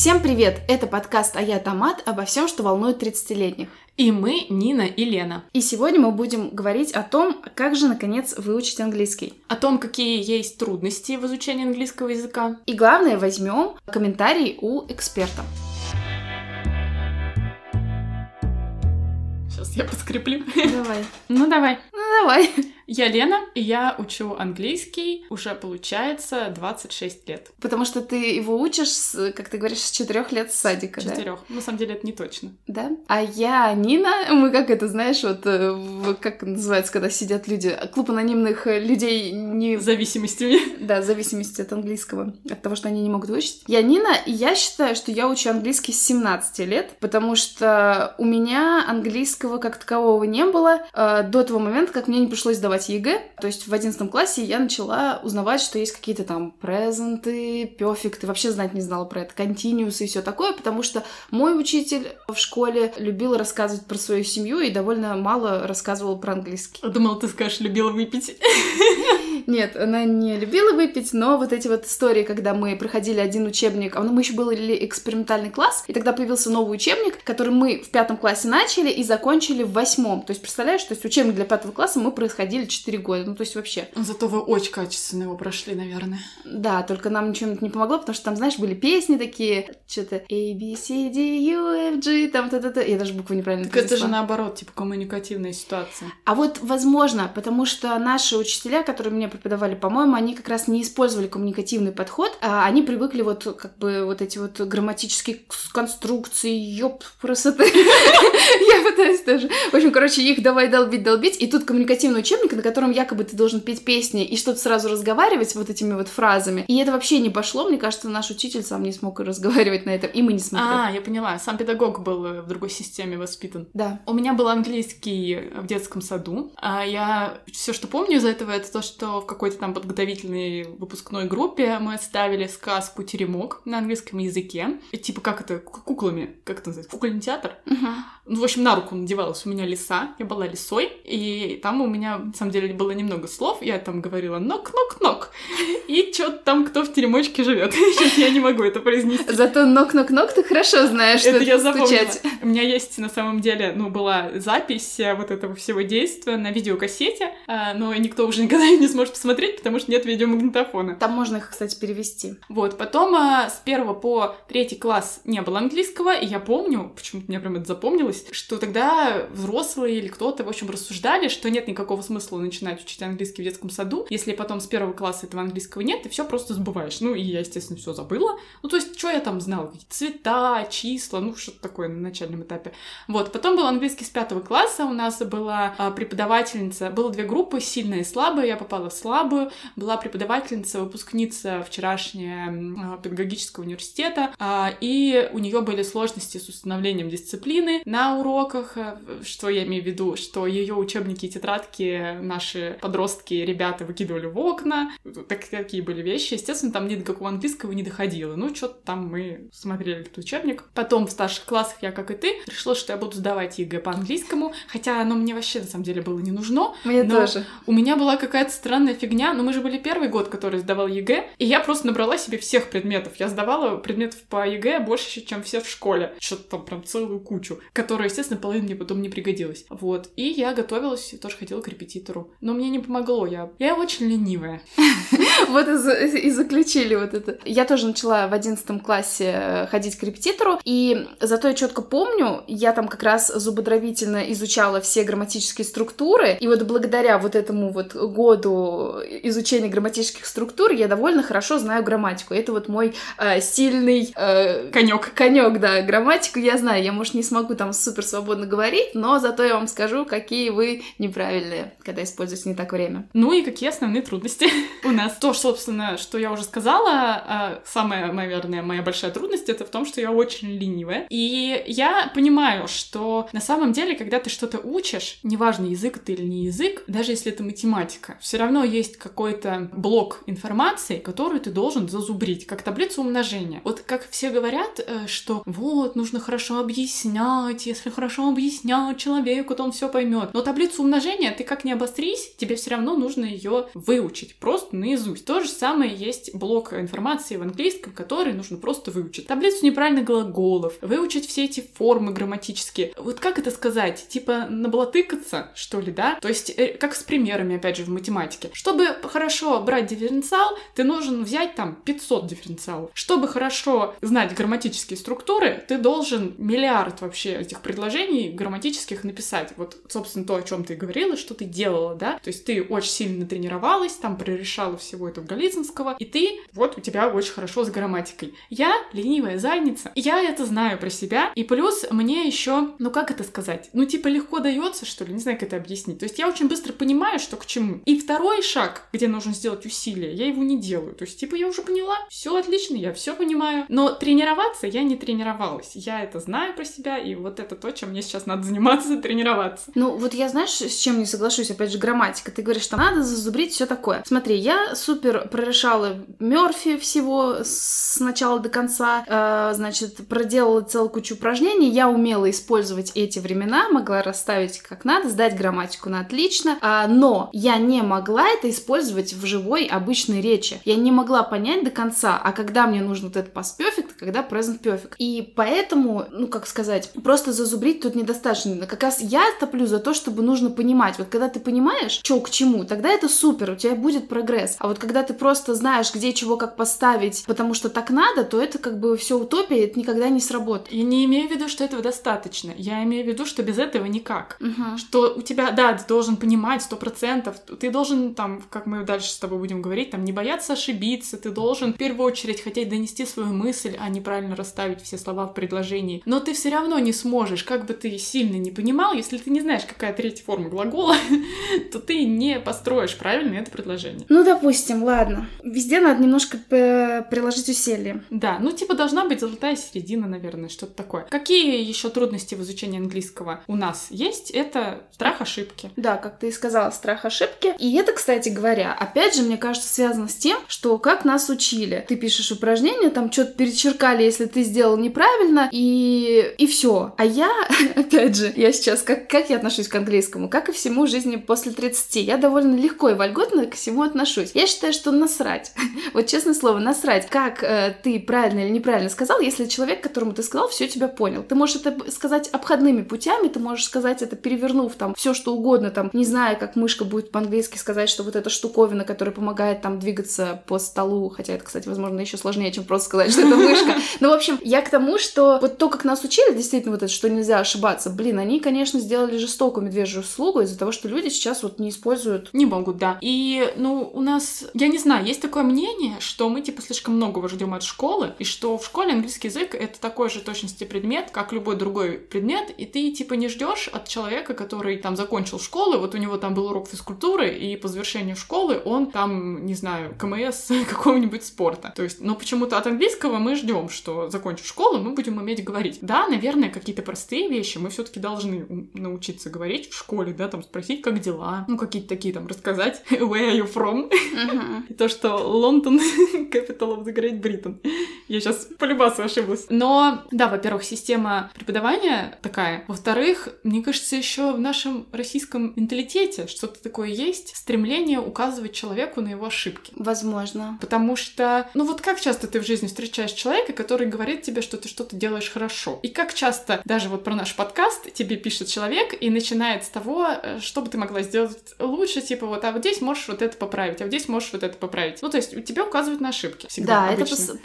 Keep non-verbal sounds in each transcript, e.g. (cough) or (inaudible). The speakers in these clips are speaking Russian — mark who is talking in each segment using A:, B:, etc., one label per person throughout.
A: Всем привет! Это подкаст «А я Томат» обо всем, что волнует 30-летних.
B: И мы, Нина и Лена.
A: И сегодня мы будем говорить о том, как же, наконец, выучить английский.
B: О том, какие есть трудности в изучении английского языка.
A: И главное, возьмем комментарий у эксперта.
B: Я подкреплю.
A: Давай.
B: Ну, давай.
A: Ну, давай.
B: Я Лена, и я учу английский уже, получается, 26 лет.
A: Потому что ты его учишь, как ты говоришь, с четырех лет с садика, да?
B: Четырех. На самом деле это не точно.
A: Да. А я Нина. Мы как это, знаешь, вот э, как называется, когда сидят люди, клуб анонимных э, людей не
B: В зависимости.
A: Да, зависимости от английского, от того, что они не могут выучить. Я Нина, и я считаю, что я учу английский с 17 лет, потому что у меня английского как такового не было э, до того момента, как мне не пришлось сдавать ЕГЭ. То есть в 11 классе я начала узнавать, что есть какие-то там презенты, перфекты, вообще знать не знала про это, континиусы и все такое, потому что мой учитель в школе любил рассказывать про свою семью и довольно мало рассказывал про английский.
B: Думала, ты скажешь, любила выпить. (laughs)
A: Нет, она не любила выпить, но вот эти вот истории, когда мы проходили один учебник, а мы еще были экспериментальный класс, и тогда появился новый учебник, который мы в пятом классе начали и закончили в восьмом. То есть, представляешь, то есть учебник для пятого класса мы происходили 4 года, ну то есть вообще.
B: Зато вы очень качественно его прошли, наверное.
A: Да, только нам ничего не помогло, потому что там, знаешь, были песни такие, что-то A, B, C, D, U, F, G, там, т-т-т. Я даже букву неправильно
B: Так это же
A: произнесла.
B: наоборот, типа коммуникативная ситуация.
A: А вот возможно, потому что наши учителя, которые мне преподавали, по-моему, они как раз не использовали коммуникативный подход, а они привыкли вот как бы вот эти вот грамматические конструкции, ёп, красоты. (laughs) Я пытаюсь тоже. В общем, короче, их давай долбить, долбить, и тут коммуникативный учебник, на котором якобы ты должен петь песни и что-то сразу разговаривать вот этими вот фразами. И это вообще не пошло, мне кажется, наш учитель сам не смог разговаривать на этом, и мы не смогли.
B: А, я поняла. Сам педагог был э, в другой системе воспитан.
A: Да.
B: У меня был английский в детском саду. А я все, что помню из этого, это то, что в какой-то там подготовительной выпускной группе мы ставили сказку «Теремок» на английском языке. И типа как это, ку- куклами, как это называется, кукольный театр.
A: Мгм.
B: Ну, в общем, на руку надевалась у меня лиса, я была лисой, и там у меня, на самом деле, было немного слов, я там говорила «нок-нок-нок», и что-то там кто в теремочке живет. (laughs) Сейчас я не могу это произнести.
A: Зато нок-нок-нок ты хорошо знаешь, что
B: Это я запомнила.
A: стучать.
B: У меня есть, на самом деле, ну, была запись э, вот этого всего действия на видеокассете, а, но никто уже никогда не сможет посмотреть, потому что нет видеомагнитофона.
A: Там можно их, кстати, перевести.
B: Вот, потом а, с первого по третий класс не было английского, и я помню, почему-то мне прям это запомнилось, что тогда взрослые или кто-то, в общем, рассуждали, что нет никакого смысла начинать учить английский в детском саду, если потом с первого класса этого английского нет, ты все просто забываешь. Ну, и я, естественно, все забыла. Ну, то есть, что я там знала? Какие-то цвета, числа, ну, что-то такое на начальном этапе. Вот, потом был английский с пятого класса, у нас была а, преподавательница, было две группы, сильная и слабая, я попала в слабую, была преподавательница, выпускница вчерашняя м, а, педагогического университета, а, и у нее были сложности с установлением дисциплины на уроках, а, что я имею в виду, что ее учебники и тетрадки наши подростки, ребята выкидывали в окна, так, такие были вещи, естественно, там ни до какого английского не доходило, ну, что-то там мы смотрели этот учебник. Потом в старших классах я, как и ты, решила, что я буду сдавать ЕГЭ по английскому, хотя оно мне вообще, на самом деле, было не нужно,
A: Мне тоже.
B: у меня была какая-то странная фигня, но мы же были первый год, который сдавал ЕГЭ, и я просто набрала себе всех предметов. Я сдавала предметов по ЕГЭ больше, чем все в школе. Что-то там прям целую кучу, которая, естественно, половина мне потом не пригодилась. Вот. И я готовилась, тоже ходила к репетитору. Но мне не помогло, я, я очень ленивая. (laughs)
A: Вот и, за- и заключили вот это. Я тоже начала в одиннадцатом классе э, ходить к репетитору, и зато я четко помню, я там как раз зубодробительно изучала все грамматические структуры, и вот благодаря вот этому вот году изучения грамматических структур я довольно хорошо знаю грамматику. Это вот мой э, сильный э,
B: Конек.
A: конек, да, грамматику я знаю. Я, может, не смогу там супер свободно говорить, но зато я вам скажу, какие вы неправильные, когда используете не так время.
B: Ну и какие основные трудности (laughs) у нас? То, собственно, что я уже сказала, а, самая, наверное, моя большая трудность это в том, что я очень ленивая. И я понимаю, что на самом деле, когда ты что-то учишь, неважно, язык это или не язык, даже если это математика, все равно есть какой-то блок информации, которую ты должен зазубрить, как таблицу умножения. Вот как все говорят, э, что вот, нужно хорошо объяснять, если хорошо объяснять человеку, то он все поймет. Но таблицу умножения ты как не обострись, тебе все равно нужно ее выучить, просто наизусть. То же самое есть блок информации в английском, который нужно просто выучить. Таблицу неправильных глаголов, выучить все эти формы грамматические. Вот как это сказать? Типа наблатыкаться, что ли, да? То есть, э, как с примерами, опять же, в математике. Чтобы хорошо брать дифференциал, ты должен взять там 500 дифференциалов. Чтобы хорошо знать грамматические структуры, ты должен миллиард вообще этих предложений грамматических написать. Вот, собственно, то, о чем ты говорила, что ты делала, да? То есть ты очень сильно тренировалась, там прорешала всего этого Голицынского, и ты, вот, у тебя очень хорошо с грамматикой. Я ленивая задница. Я это знаю про себя, и плюс мне еще, ну как это сказать? Ну, типа, легко дается, что ли? Не знаю, как это объяснить. То есть я очень быстро понимаю, что к чему. И второй шаг, где нужно сделать усилие, я его не делаю. То есть, типа, я уже поняла, все отлично, я все понимаю. Но тренироваться я не тренировалась. Я это знаю про себя, и вот это то, чем мне сейчас надо заниматься, (laughs) тренироваться.
A: Ну, вот я знаешь, с чем не соглашусь, опять же, грамматика. Ты говоришь, что надо зазубрить все такое. Смотри, я супер прорешала Мерфи всего с начала до конца, э, значит, проделала целую кучу упражнений, я умела использовать эти времена, могла расставить как надо, сдать грамматику на отлично, э, но я не могла это использовать в живой обычной речи. Я не могла понять до конца, а когда мне нужен вот этот past perfect, когда present perfect. И поэтому, ну, как сказать, просто зазубрить тут недостаточно. Как раз я топлю за то, чтобы нужно понимать. Вот когда ты понимаешь, что к чему, тогда это супер, у тебя будет прогресс. А вот когда ты просто знаешь, где чего как поставить, потому что так надо, то это как бы все утопия, это никогда не сработает.
B: Я не имею в виду, что этого достаточно. Я имею в виду, что без этого никак.
A: Угу.
B: Что у тебя, да, ты должен понимать сто процентов. Ты должен там, как мы дальше с тобой будем говорить, там не бояться ошибиться. Ты должен в первую очередь хотеть донести свою мысль, а не правильно расставить все слова в предложении. Но ты все равно не сможешь, как бы ты сильно не понимал, если ты не знаешь, какая третья форма глагола, (laughs) то ты не построишь правильно это предложение.
A: Ну, допустим, ладно. Везде надо немножко приложить усилия.
B: Да, ну типа должна быть золотая середина, наверное, что-то такое. Какие еще трудности в изучении английского у нас есть? Это страх ошибки.
A: Да, как ты и сказала, страх ошибки. И это, кстати говоря, опять же, мне кажется, связано с тем, что как нас учили. Ты пишешь упражнение, там что-то перечеркали, если ты сделал неправильно, и, и все. А я, (laughs) опять же, я сейчас, как, как я отношусь к английскому? Как и всему жизни после 30. Я довольно легко и вольготно ко всему отношусь. Я считаю, что насрать. (laughs) вот честное слово, насрать, как э, ты правильно или неправильно сказал, если человек, которому ты сказал, все тебя понял. Ты можешь это сказать обходными путями, ты можешь сказать это перевернув там все что угодно, там, не знаю, как мышка будет по-английски сказать, что вот эта штуковина, которая помогает там двигаться по столу, хотя это, кстати, возможно, еще сложнее, чем просто сказать, что это мышка. (laughs) Ну, в общем, я к тому, что вот то, как нас учили, действительно, вот это, что нельзя ошибаться, блин, они, конечно, сделали жестокую медвежью услугу из-за того, что люди сейчас вот не используют...
B: Не могут, да. И, ну, у нас, я не знаю, есть такое мнение, что мы, типа, слишком многого ждем от школы, и что в школе английский язык — это такой же точности предмет, как любой другой предмет, и ты, типа, не ждешь от человека, который там закончил школу, вот у него там был урок физкультуры, и по завершению школы он там, не знаю, КМС (laughs) какого-нибудь спорта. То есть, но почему-то от английского мы ждем, что закончив школу, мы будем уметь говорить. Да, наверное, какие-то простые вещи мы все-таки должны научиться говорить в школе, да, там спросить, как дела, ну, какие-то такие там рассказать, (laughs) where are you from? (laughs) И то, что Лондон capital of the Great Britain. Я сейчас по любасу ошиблась. Но, да, во-первых, система преподавания такая. Во-вторых, мне кажется, еще в нашем российском менталитете что-то такое есть, стремление указывать человеку на его ошибки.
A: Возможно.
B: Потому что, ну вот как часто ты в жизни встречаешь человека, который говорит тебе, что ты что-то делаешь хорошо? И как часто, даже вот про наш подкаст, тебе пишет человек и начинает с того, э, что бы ты могла сделать лучше, типа вот, а вот здесь можешь вот это поправить, а вот здесь можешь вот это поправить. Ну, то есть у тебя указывают на ошибки всегда.
A: Да, обычно. это пос-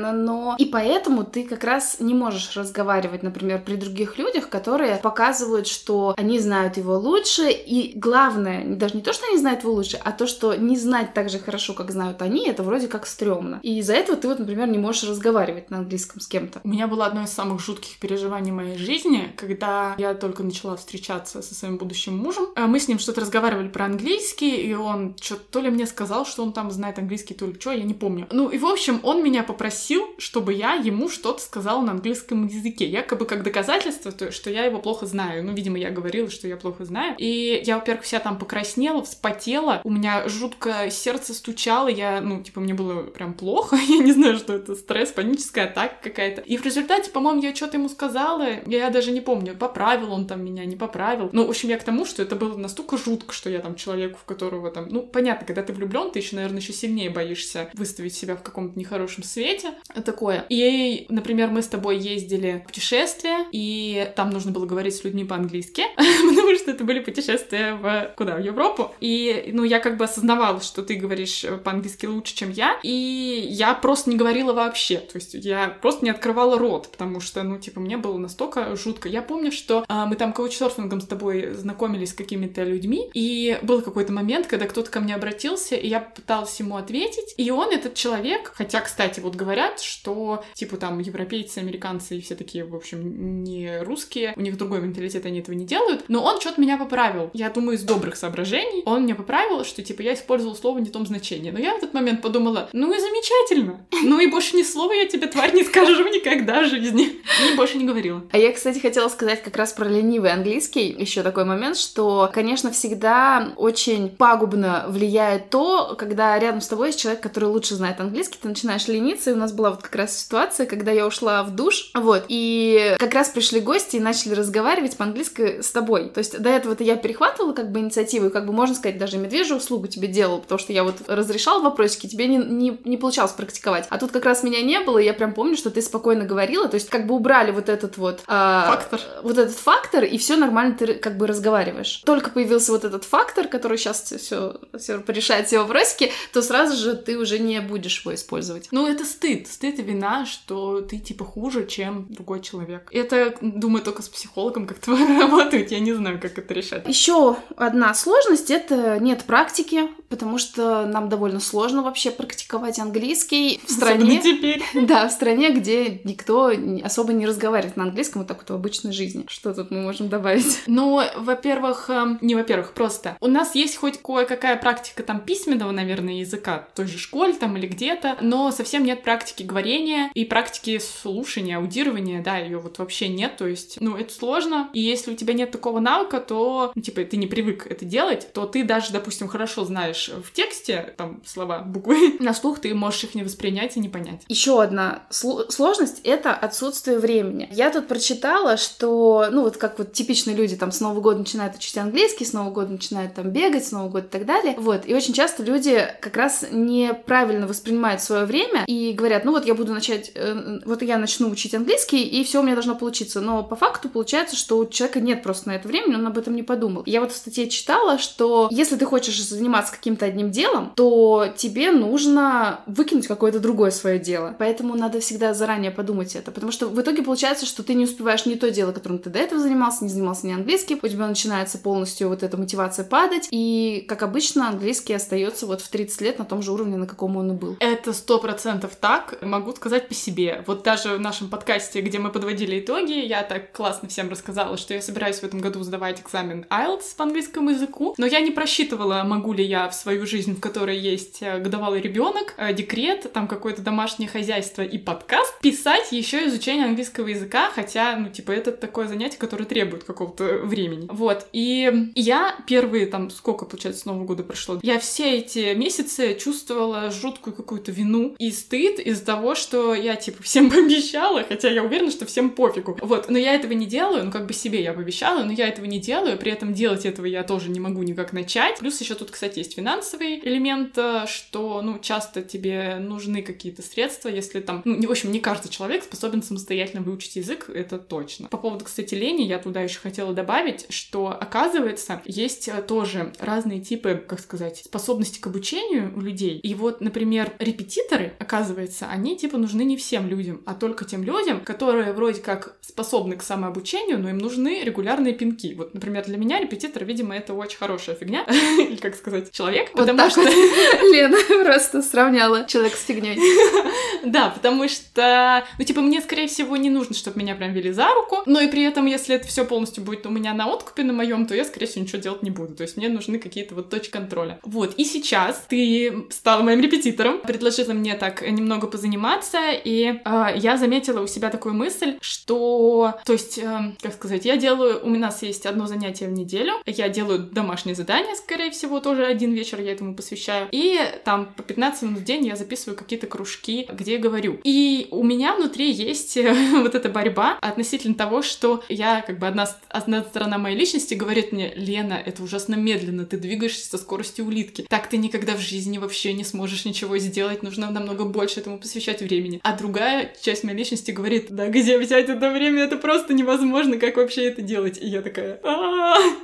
A: постоянно, но и поэтому ты как раз не можешь разговаривать, например, при других людях, которые показывают, что они знают его лучше, и главное, даже не то, что они знают его лучше, а то, что не знать так же хорошо, как знают они, это вроде как стрёмно. И из-за этого ты вот, например, не можешь разговаривать на английском с кем-то.
B: У меня было одно из самых жутких переживаний моей жизни, когда я только начала встречаться со своим будущим мужем. А мы с ним что-то разговаривали про английский, и он что-то то ли мне сказал, что он там знает английский, то ли что, я не помню. Ну и в общем, он меня попросил просил, чтобы я ему что-то сказала на английском языке, якобы как доказательство, то, что я его плохо знаю. Ну, видимо, я говорила, что я плохо знаю. И я, во-первых, вся там покраснела, вспотела, у меня жутко сердце стучало, я, ну, типа, мне было прям плохо, (laughs) я не знаю, что это, стресс, паническая атака какая-то. И в результате, по-моему, я что-то ему сказала, я даже не помню, поправил он там меня, не поправил. Ну, в общем, я к тому, что это было настолько жутко, что я там человеку, в которого там, ну, понятно, когда ты влюблен, ты еще, наверное, еще сильнее боишься выставить себя в каком-то нехорошем свете. Такое. И, например, мы с тобой ездили в путешествие, и там нужно было говорить с людьми по-английски, (laughs) потому что это были путешествия в куда? В Европу. И, ну, я как бы осознавала, что ты говоришь по-английски лучше, чем я, и я просто не говорила вообще. То есть я просто не открывала рот, потому что, ну, типа, мне было настолько жутко. Я помню, что а, мы там каучсерфингом с тобой знакомились с какими-то людьми, и был какой-то момент, когда кто-то ко мне обратился, и я пыталась ему ответить, и он, этот человек, хотя, кстати, вот говорят, что, типа, там, европейцы, американцы и все такие, в общем, не русские, у них другой менталитет, они этого не делают, но он что-то меня поправил. Я думаю, из добрых соображений. Он мне поправил, что, типа, я использовала слово не в том значении. Но я в этот момент подумала, ну и замечательно. Ну и больше ни слова я тебе, тварь, не скажу никогда в жизни. И больше не говорила.
A: А я, кстати, хотела сказать как раз про ленивый английский. Еще такой момент, что, конечно, всегда очень пагубно влияет то, когда рядом с тобой есть человек, который лучше знает английский, ты начинаешь лениться, и у нас была вот как раз ситуация, когда я ушла в душ, вот, и как раз пришли гости и начали разговаривать по-английски с тобой. То есть до этого-то я перехватывала как бы инициативу, и как бы, можно сказать, даже медвежью услугу тебе делала, потому что я вот разрешала вопросики, тебе не, не, не получалось практиковать. А тут как раз меня не было, и я прям помню, что ты спокойно говорила, то есть как бы убрали вот этот вот...
B: Э, фактор.
A: Вот этот фактор, и все нормально ты как бы разговариваешь. Только появился вот этот фактор, который сейчас все, все порешает все вопросики, то сразу же ты уже не будешь его использовать.
B: Ну, это стыд. Стыд и вина, что ты типа хуже, чем другой человек. Это, думаю, только с психологом как-то (laughs) работает. Я не знаю, как это решать.
A: Еще одна сложность — это нет практики, потому что нам довольно сложно вообще практиковать английский в стране.
B: Особенно теперь. (laughs)
A: Да, в стране, где никто особо не разговаривает на английском вот так вот в обычной жизни. Что тут мы можем добавить? (laughs)
B: Ну, во-первых, эм, не во-первых, просто у нас есть хоть кое-какая практика там письменного, наверное, языка, в той же школе там или где-то, но совсем нет практики говорения и практики слушания, аудирования, да, ее вот вообще нет, то есть, ну, это сложно, и если у тебя нет такого навыка, то, ну, типа, ты не привык это делать, то ты даже, допустим, хорошо знаешь в тексте, там, слова, буквы, (laughs) на слух ты можешь их не воспринять и не понять.
A: Еще одна сложность — это отсутствие времени. Я тут прочитала, что, ну, вот как вот типичные люди там с Нового года начинают учить английский, с Нового года начинают там бегать, с Нового года и так далее, вот, и очень часто люди как раз неправильно воспринимают свое время и говорят, ну вот я буду начать, э, вот я начну учить английский, и все у меня должно получиться, но по факту получается, что у человека нет просто на это времени, он об этом не подумал. Я вот в статье читала, что если ты хочешь заниматься каким-то одним делом, то тебе нужно выкинуть какое-то другое свое дело. Поэтому надо всегда заранее подумать это, потому что в итоге получается, что ты не успеваешь не то дело, которым ты до этого занимался, не занимался ни английским, у тебя начинается полностью вот эта мотивация падать, и, как обычно, английский остается вот в 30 лет на том же уровне, на каком он и был.
B: Это сто процентов так, могу сказать по себе. Вот даже в нашем подкасте, где мы подводили итоги, я так классно всем рассказала, что я собираюсь в этом году сдавать экзамен IELTS по английскому языку, но я не просчитывала, могу ли я в свою жизнь, в которой есть э, годовалый ребенок, э, декрет, там какое-то домашнее хозяйство и подкаст, писать еще изучение английского языка, хотя, ну, типа, это такое занятие, которое требует какого-то времени. Вот, и я первые, там, сколько, получается, с Нового года прошло, я все эти месяцы чувствовала жуткую какую-то вину и стыд из-за того, что я, типа, всем (laughs) пообещала, хотя я уверена, что всем пофигу. Вот, но я этого не делаю, ну, как бы себе я пообещала, но я этого не делаю, при этом делать этого я тоже не могу никак начать. Плюс еще тут, кстати, есть финансовый элемент, э, что, ну, часто тебе нужны какие-то средства, если там, ну, в общем, не каждый человек способен самостоятельно выучить язык, это точно. По поводу, кстати, лени, я туда еще хотела добавить, что, оказывается, есть э, тоже разные типы, как сказать, способности к обучению у людей. И вот, например, репетиторы, оказывается, они, типа, нужны не всем людям, а только тем людям, которые вроде как способны к самообучению, но им нужны регулярные пинки. Вот, например, для меня репетитор, видимо, это очень хорошая фигня, (laughs) или, как сказать, человек, потому что... (laughs)
A: Лена просто сравняла человек с фигней. (laughs)
B: Да, потому что, ну, типа, мне, скорее всего, не нужно, чтобы меня прям вели за руку, но и при этом, если это все полностью будет у меня на откупе на моем, то я, скорее всего, ничего делать не буду. То есть мне нужны какие-то вот точки контроля. Вот, и сейчас ты стала моим репетитором, предложила мне так немного позаниматься, и э, я заметила у себя такую мысль, что, то есть, э, как сказать, я делаю, у нас есть одно занятие в неделю, я делаю домашнее задание, скорее всего, тоже один вечер я этому посвящаю, и там по 15 минут в день я записываю какие-то кружки, где говорю. И у меня внутри есть (laughs) вот эта борьба относительно того, что я, как бы, одна, одна сторона моей личности говорит мне, Лена, это ужасно медленно, ты двигаешься со скоростью улитки, так ты никогда в жизни вообще не сможешь ничего сделать, нужно намного больше этому посвящать времени. А другая часть моей личности говорит, да где взять это время, это просто невозможно, как вообще это делать? И я такая,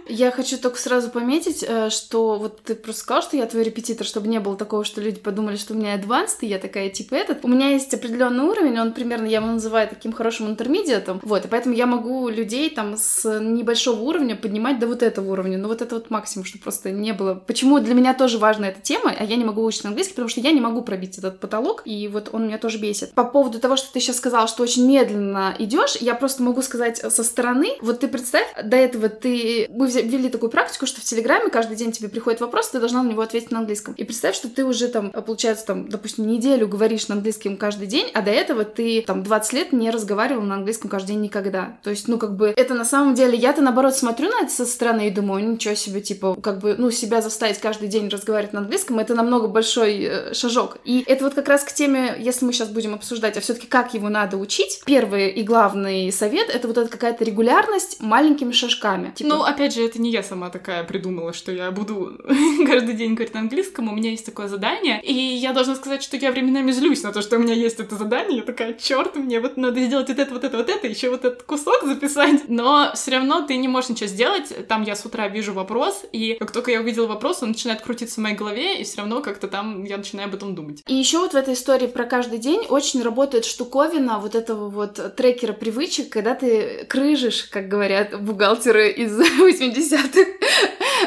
A: Я хочу только сразу пометить, э, что вот ты просто сказал, что я твой репетитор, чтобы не было такого, что люди подумали, что у меня advanced, и я такая, типа, этот. У меня есть определенный уровень, он примерно, я его называю таким хорошим интермедиатом, вот, и поэтому я могу людей там с небольшого уровня поднимать до вот этого уровня, ну вот это вот максимум, чтобы просто не было. Почему для меня тоже важна эта тема, а я не могу учить английский, потому что я не могу пробить этот потолок, и вот он меня тоже бесит. По поводу того, что ты сейчас сказала, что очень медленно идешь, я просто могу сказать со стороны, вот ты представь, до этого ты, мы ввели такую практику, что в Телеграме каждый день тебе приходит вопрос, ты должна на него ответить на английском. И представь, что ты уже там, получается, там, допустим, неделю говоришь на английском каждый день, а до этого ты там 20 лет не разговаривал на английском каждый день никогда. То есть, ну, как бы, это на самом деле, я-то наоборот смотрю на это со стороны и думаю, ничего себе, типа, как бы, ну, себя заставить каждый день разговаривать на английском, это намного большой э, шажок. И это вот как раз к теме, если мы сейчас будем обсуждать, а все-таки как его надо учить, первый и главный совет — это вот эта какая-то регулярность маленькими шажками.
B: Типа... Ну, опять же, это не я сама такая придумала, что я буду (laughs) каждый день говорить на английском, у меня есть такое задание, и я должна сказать, что я временами злюсь на то, что у меня есть это задание, я такая, черт, мне вот надо сделать вот это, вот это, вот это, еще вот этот кусок записать, но все равно ты не можешь ничего сделать, там я с утра вижу вопрос, и как только я увидела вопрос, он начинает крутиться в моей голове, и все равно как-то там я начинаю об этом думать.
A: И еще вот в этой истории про каждый день очень работает штуковина вот этого вот трекера привычек, когда ты крыжишь, как говорят бухгалтеры из (laughs) 80-х.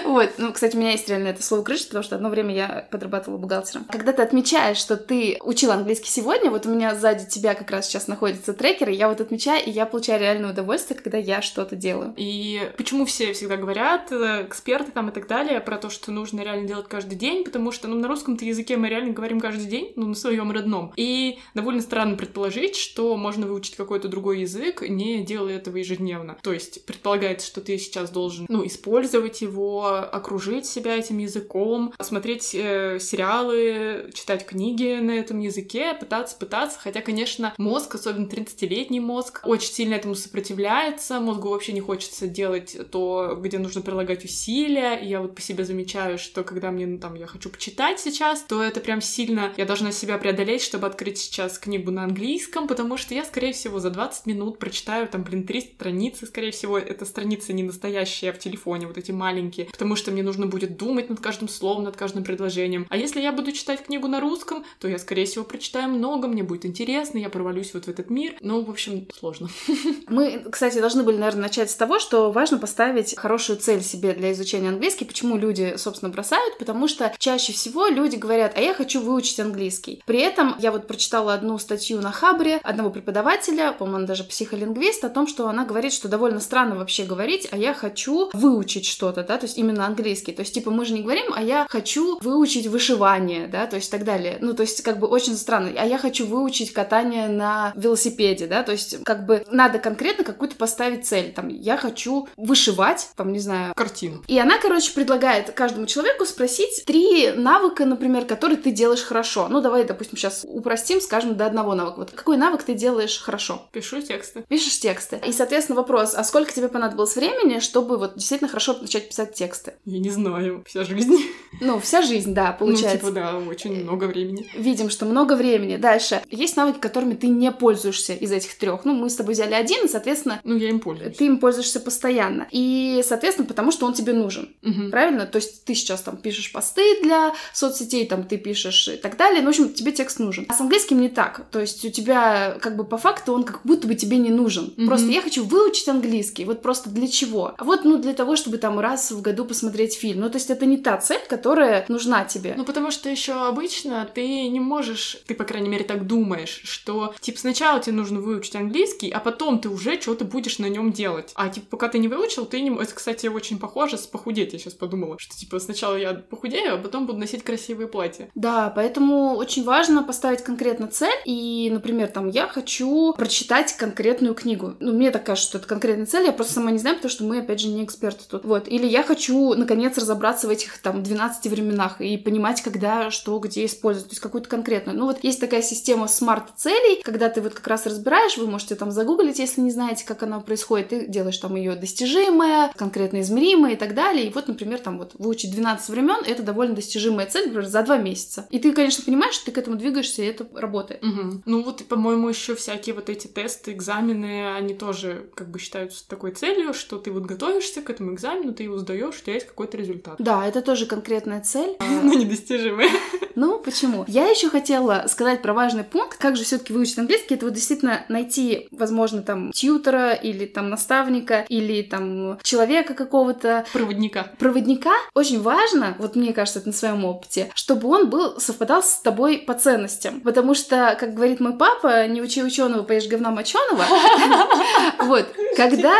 A: Вот, ну, кстати, у меня есть реально это слово крыша, потому что одно время я подрабатывала бухгалтером. Когда ты отмечаешь, что ты учил английский сегодня, вот у меня сзади тебя как раз сейчас находится трекер, и я вот отмечаю, и я получаю реальное удовольствие, когда я что-то делаю.
B: И почему все всегда говорят, э, эксперты там и так далее, про то, что нужно реально делать каждый день, потому что, ну, на русском-то языке мы реально говорим каждый день, ну, на своем родном. И довольно странно предположить, что можно выучить какой-то другой язык, не делая этого ежедневно. То есть предполагается, что ты сейчас должен, ну, использовать его, окружить себя этим языком, смотреть э, сериалы, читать книги на этом языке, пытаться, пытаться. Хотя, конечно, мозг, особенно 30-летний мозг, очень сильно этому сопротивляется. Мозгу вообще не хочется делать то, где нужно прилагать усилия. И я вот по себе замечаю, что когда мне, ну, там, я хочу почитать сейчас, то это прям сильно... Я должна себя преодолеть, чтобы открыть сейчас книгу на английском, потому что я, скорее всего, за 20 минут прочитаю там, блин, три страницы, скорее всего, это страницы не настоящие, а в телефоне, вот эти маленькие, потому что мне нужно будет думать над каждым словом, над каждым предложением. А если я буду читать книгу на русском, то я, скорее всего, прочитаю много, мне будет интересно, я провалюсь вот в этот мир. Ну, в общем, сложно. (laughs)
A: Мы, кстати, должны были, наверное, начать с того, что важно поставить хорошую цель себе для изучения английский. Почему люди, собственно, бросают? Потому что чаще всего люди говорят, а я хочу выучить английский. При этом я вот прочитала одну статью на Хабре одного преподавателя, по-моему, даже психолингвист, о том, что она говорит, что довольно странно вообще говорить, а я хочу выучить что-то, да, то есть именно английский. То есть, типа, мы же не говорим, а я хочу выучить вышивание, да, то есть так далее. Ну, то есть, как бы очень странно. А я хочу выучить катание на велосипеде, да, то есть, как бы надо конкретно какую-то поставить цель. Там, я хочу вышивать, там, не знаю...
B: Картину.
A: И она, короче, предлагает каждому человеку спросить три навыка, например, которые ты делаешь хорошо. Ну, давай, допустим, сейчас упростим, скажем, до одного навыка. Вот какой навык ты делаешь хорошо?
B: Пишу тексты.
A: Пишешь тексты. И, соответственно, вопрос, а сколько тебе понадобилось времени, чтобы вот действительно хорошо начать писать тексты?
B: Я не знаю, вся жизнь. (laughs)
A: Ну, вся жизнь, да, получается.
B: Ну, типа, да, очень много времени.
A: Видим, что много времени. Дальше. Есть навыки, которыми ты не пользуешься из этих трех. Ну, мы с тобой взяли один, и, соответственно...
B: Ну, я им пользуюсь.
A: Ты им пользуешься постоянно. И, соответственно, потому что он тебе нужен.
B: Угу.
A: Правильно? То есть ты сейчас там пишешь посты для соцсетей, там ты пишешь и так далее. Ну, в общем, тебе текст нужен. А с английским не так. То есть у тебя, как бы, по факту он как будто бы тебе не нужен.
B: Мгм.
A: Просто я хочу выучить английский. Вот просто для чего? А вот, ну, для того, чтобы там раз в году посмотреть фильм. Ну, то есть это не та цель, которая нужна тебе.
B: Ну, потому что еще обычно ты не можешь, ты, по крайней мере, так думаешь, что, типа, сначала тебе нужно выучить английский, а потом ты уже что-то будешь на нем делать. А, типа, пока ты не выучил, ты не... Это, кстати, очень похоже с похудеть, я сейчас подумала, что, типа, сначала я похудею, а потом буду носить красивые платья.
A: Да, поэтому очень важно поставить конкретно цель, и, например, там, я хочу прочитать конкретную книгу. Ну, мне так кажется, что это конкретная цель, я просто сама не знаю, потому что мы, опять же, не эксперты тут. Вот. Или я хочу, наконец, разобраться в этих, там, 12 временах и понимать, когда, что, где использовать, то есть какую-то конкретную. Ну, вот есть такая система смарт-целей, когда ты вот как раз разбираешь, вы можете там загуглить, если не знаете, как она происходит, ты делаешь там ее достижимое, конкретно измеримое и так далее. И вот, например, там вот выучить 12 времен, это довольно достижимая цель, например, за два месяца. И ты, конечно, понимаешь, что ты к этому двигаешься, и это работает.
B: Угу. Ну вот, по-моему, еще всякие вот эти тесты, экзамены, они тоже как бы считаются такой целью, что ты вот готовишься к этому экзамену, ты его сдаешь, у тебя есть какой-то результат.
A: Да, это тоже конкретная цель. (laughs)
B: Но недостижимая.
A: Ну, почему? Я еще хотела сказать про важный пункт, как же все-таки выучить английский, это вот действительно найти, возможно, там, тьютера или там наставника, или там человека какого-то.
B: Проводника.
A: Проводника. Очень важно, вот мне кажется, это на своем опыте, чтобы он был, совпадал с тобой по ценностям. Потому что, как говорит мой папа, не учи ученого, поешь говна моченого. (laughs) Вот, когда...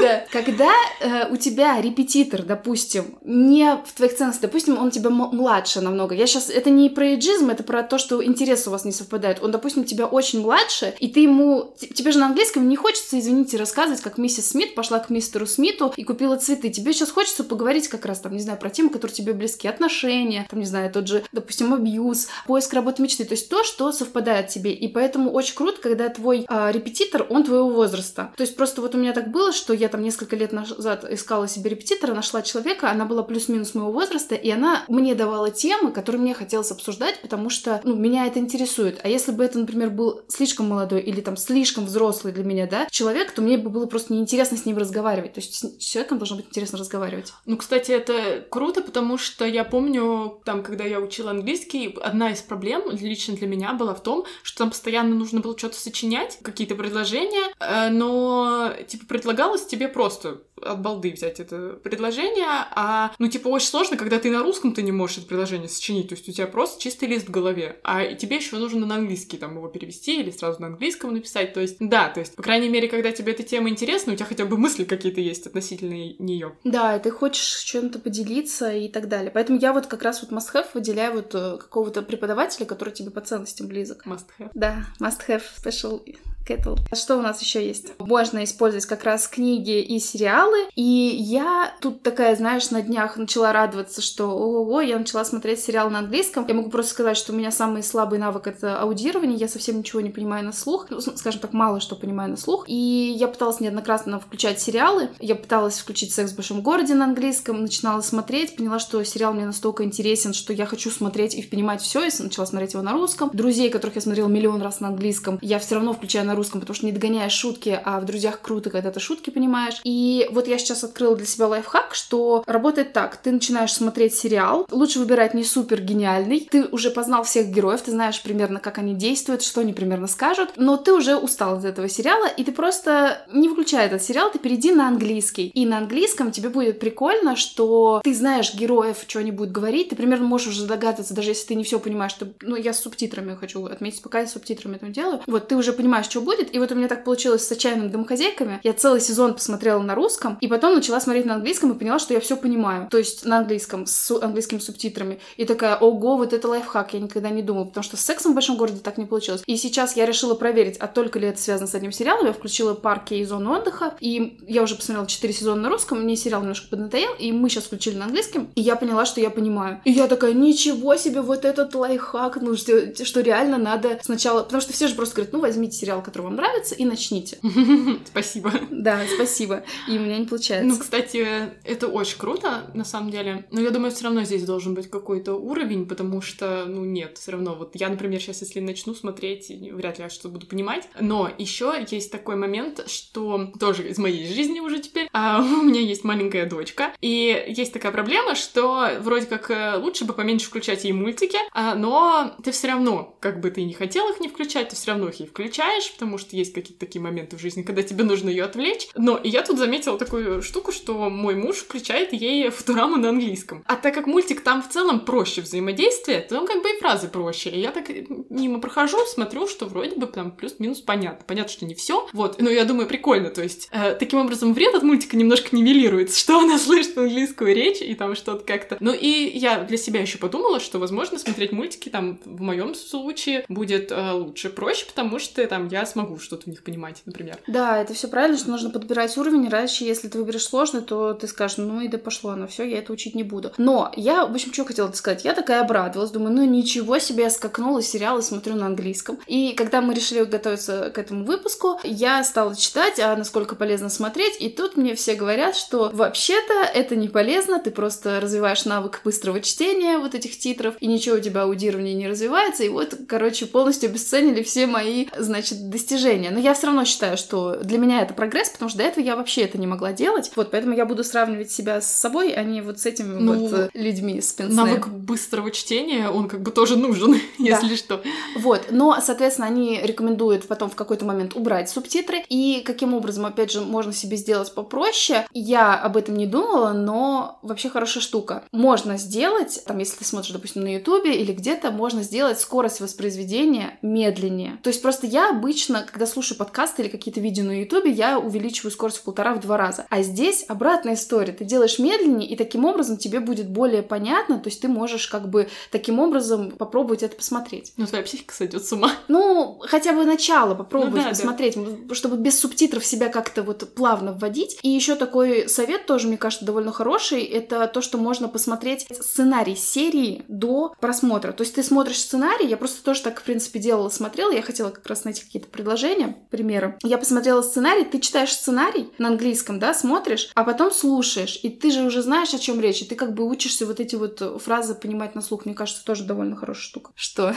A: Да. (laughs) Когда э, у тебя репетитор, допустим, не в твоих ценностях, допустим, он тебя младше намного. Я сейчас... Это не про эйджизм, это про то, что интересы у вас не совпадают. Он, допустим, тебя очень младше, и ты ему... Тебе же на английском не хочется, извините, рассказывать, как миссис Смит пошла к мистеру Смиту и купила цветы. Тебе сейчас хочется поговорить как раз там, не знаю, про темы, которые тебе близки, отношения, там, не знаю, тот же, допустим, абьюз, поиск работы мечты. То есть то, что совпадает тебе. И поэтому очень круто, когда твой э, репетитор, он твоего возраста. То есть просто вот у меня так было, что я там несколько лет назад искала себе репетитора, нашла человека, она была плюс-минус моего возраста, и она мне давала темы, которые мне хотелось обсуждать, потому что, ну, меня это интересует. А если бы это, например, был слишком молодой или там слишком взрослый для меня, да, человек, то мне бы было просто неинтересно с ним разговаривать. То есть с человеком должно быть интересно разговаривать.
B: Ну, кстати, это круто, потому что я помню, там, когда я учила английский, одна из проблем лично для меня была в том, что там постоянно нужно было что-то сочинять, какие-то предложения, э, но, типа, предлагалось тебе просто от балды взять это предложение, а, ну, типа, очень сложно, когда ты на русском ты не можешь это предложение сочинить, то есть у тебя просто чистый лист в голове, а тебе еще нужно на английский там его перевести или сразу на английском написать, то есть, да, то есть, по крайней мере, когда тебе эта тема интересна, у тебя хотя бы мысли какие-то есть относительно нее.
A: Да, и ты хочешь чем-то поделиться и так далее. Поэтому я вот как раз вот must have выделяю вот э, какого-то преподавателя, который тебе по ценностям близок.
B: Must have.
A: Да, must have special kettle. Что у нас еще есть? Можно использовать как раз книги и сериалы. И я тут такая, знаешь, на днях начала радоваться, что ого, я начала смотреть сериал на английском. Я могу просто сказать, что у меня самый слабый навык это аудирование. Я совсем ничего не понимаю на слух. Ну, скажем так, мало что понимаю на слух. И я пыталась неоднократно включать сериалы. Я пыталась включить «Секс в большом городе» на английском, начинала смотреть, поняла, что сериал мне настолько интересен, что я хочу смотреть и понимать все, и начала смотреть его на русском. Друзей, которых я смотрела миллион раз на английском, я все равно включаю на русском, потому что не догоняешь шутки, а в «Друзьях» круто, когда ты шутки понимаешь. И вот я сейчас открыла для себя лайфхак, что работает так. Ты начинаешь смотреть сериал, лучше выбирать не супер гениальный, ты уже познал всех героев, ты знаешь примерно, как они действуют, что они примерно скажут, но ты уже устал от этого сериала, и ты просто не выключай этот сериал, ты перейди на английский. И на английском тебе будет прикольно, что ты знаешь героев, что они будут говорить, ты примерно можешь уже догадываться, даже если ты не все понимаешь, что, ну, я с субтитрами хочу отметить, пока я с субтитрами это делаю, вот ты уже понимаешь, что будет, и вот у меня так получилось с «Отчаянными домохозяйками». Я целый сезон посмотрела на русском, и потом начала смотреть на английском и поняла, что я все понимаю. То есть на английском, с английскими субтитрами. И такая, ого, вот это лайфхак, я никогда не думала, потому что с сексом в большом городе так не получилось. И сейчас я решила проверить, а только ли это связано с одним сериалом. Я включила парки и зону отдыха, и я уже посмотрела 4 сезона на русском, мне сериал немножко поднадоел, и мы сейчас включили на английском, и я поняла, что я понимаю. И я такая, ничего себе, вот этот лайфхак, ну что, что реально надо сначала, потому что все же просто говорят, ну возьмите сериал, который вам нравится, и начните. (laughs)
B: Спасибо.
A: Да, спасибо. И у меня не получается.
B: Ну, кстати, это очень круто, на самом деле. Но я думаю, все равно здесь должен быть какой-то уровень, потому что, ну, нет, все равно. Вот я, например, сейчас, если начну смотреть, вряд ли я что-то буду понимать. Но еще есть такой момент, что тоже из моей жизни уже теперь. А (laughs) у меня есть маленькая дочка, и есть такая проблема, что вроде как э, лучше бы поменьше включать ей мультики, а, но ты все равно, как бы ты не хотел их не включать, ты все равно их ей включаешь, потому что есть какие-то такие моменты в жизни, когда тебе нужно ее отвлечь. Но я тут заметила такую штуку, что мой муж включает ей Футураму на английском. А так как мультик там в целом проще взаимодействие, то там как бы и фразы проще. И я так мимо прохожу, смотрю, что вроде бы там плюс-минус понятно. Понятно, что не все. Вот, но я думаю, прикольно. То есть, э, таким образом, вред от мультика немножко нивелируется, (laughs) что она слышит английскую речь и там что-то как-то. Ну и я для себя еще подумала, что, возможно, смотреть мультики там в моем случае будет э, лучше, проще, потому что там я смогу что-то в них понимать, например.
A: Да, это все правильно, что нужно подбирать уровень, иначе если ты выберешь сложный, то ты скажешь, ну и да пошло оно, все, я это учить не буду. Но я, в общем, что хотела сказать, я такая обрадовалась, думаю, ну ничего себе, я скакнула сериалы смотрю на английском. И когда мы решили готовиться к этому выпуску, я стала читать, а насколько полезно смотреть, и тут мне все говорят, что вообще-то это не полезно, ты просто развиваешь навык быстрого чтения вот этих титров, и ничего у тебя аудирование не развивается, и вот, короче, полностью обесценили все мои, значит, достижения. Но я все равно считаю, что для меня это прогресс, потому что до этого я вообще это не могла делать. Вот, поэтому я буду сравнивать себя с собой, а не вот с этими ну, вот э, людьми с пенсне.
B: Навык быстрого чтения, он как бы тоже нужен, (laughs) если что.
A: Вот, но, соответственно, они рекомендуют потом в какой-то момент убрать субтитры, и каким образом, опять же, можно себе сделать попроще. Я об этом не думала, но вообще хорошая штука. Можно сделать, там, если ты смотришь, допустим, на Ютубе или где-то, можно сделать скорость воспроизведения медленнее. То есть просто я обычно, когда слушаю подкасты или какие-то видео на Ютубе, я увеличиваю скорость в полтора-в два раза. А здесь обратная история. Ты делаешь медленнее, и таким образом тебе будет более понятно, то есть ты можешь как бы таким образом попробовать это посмотреть.
B: Ну, твоя психика сойдет с ума.
A: Ну, хотя бы начало попробовать ну, да, посмотреть, да. чтобы без субтитров себя как-то вот плавно вводить. И еще такой совет тоже, мне кажется, довольно хороший, это то, что можно посмотреть сценарий серии до просмотра. То есть ты смотришь сценарий, я просто тоже так, в принципе, делала, смотрела, я хотела как раз найти какие-то предложения, примеры. Я посмотрела сценарий, ты читаешь сценарий на английском, да, смотришь, а потом слушаешь, и ты же уже знаешь, о чем речь, и ты как бы учишься вот эти вот фразы понимать на слух. Мне кажется, тоже довольно хорошая штука. Что?